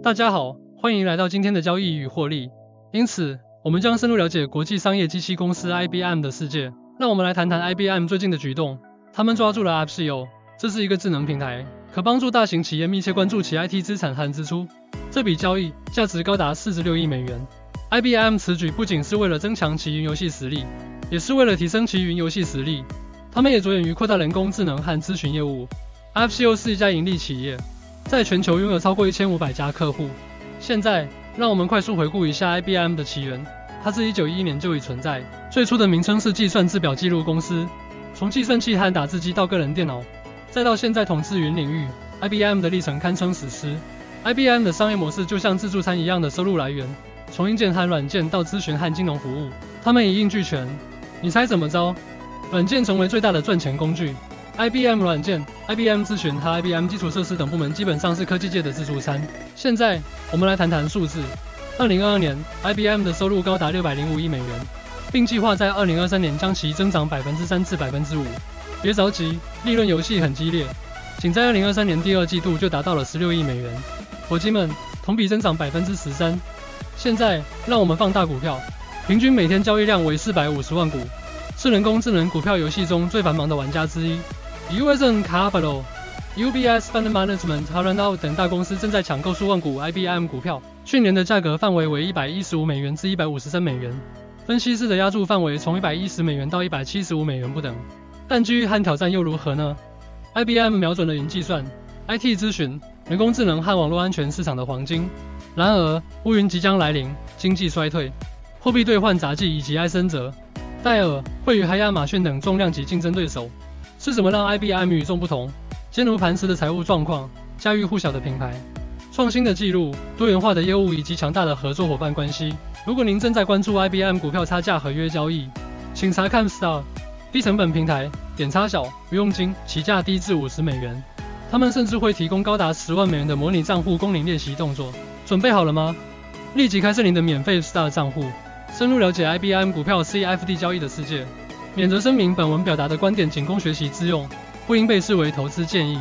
大家好，欢迎来到今天的交易与获利。因此，我们将深入了解国际商业机器公司 IBM 的世界。让我们来谈谈 IBM 最近的举动。他们抓住了 Appsio，这是一个智能平台，可帮助大型企业密切关注其 IT 资产和支出。这笔交易价值高达四十六亿美元。IBM 此举不仅是为了增强其云游戏实力，也是为了提升其云游戏实力。他们也着眼于扩大人工智能和咨询业务。Appsio 是一家盈利企业。在全球拥有超过一千五百家客户。现在，让我们快速回顾一下 IBM 的起源。它自1911年就已存在，最初的名称是计算制表记录公司。从计算器和打字机到个人电脑，再到现在统治云领域，IBM 的历程堪称史诗。IBM 的商业模式就像自助餐一样的收入来源，从硬件和软件到咨询和金融服务，他们一应俱全。你猜怎么着？软件成为最大的赚钱工具。IBM 软件、IBM 咨询和 IBM 基础设施等部门基本上是科技界的自助餐。现在，我们来谈谈数字。2022年，IBM 的收入高达605亿美元，并计划在2023年将其增长3%至5%。别着急，利润游戏很激烈，仅在2023年第二季度就达到了16亿美元。伙计们，同比增长13%。现在，让我们放大股票，平均每天交易量为450万股，是人工智能股票游戏中最繁忙的玩家之一。USN Capital、UBS Fund Management、h a r a n o 等大公司正在抢购数万股 IBM 股票，去年的价格范围为一百一十五美元至一百五十三美元。分析师的压注范围从一百一十美元到一百七十五美元不等。但机遇和挑战又如何呢？IBM 瞄准了云计算、IT 咨询、人工智能和网络安全市场的黄金。然而，乌云即将来临，经济衰退、货币兑换杂技以及埃森哲、戴尔、惠誉和亚马逊等重量级竞争对手。是什么让 IBM 与众不同？坚如磐石的财务状况，家喻户晓的品牌，创新的记录，多元化的业务以及强大的合作伙伴关系。如果您正在关注 IBM 股票差价合约交易，请查看 Star 低成本平台，点差小，不用金，起价低至五十美元。他们甚至会提供高达十万美元的模拟账户供您练习动作。准备好了吗？立即开设您的免费 Star 账户，深入了解 IBM 股票 CFD 交易的世界。免责声明：本文表达的观点仅供学习之用，不应被视为投资建议。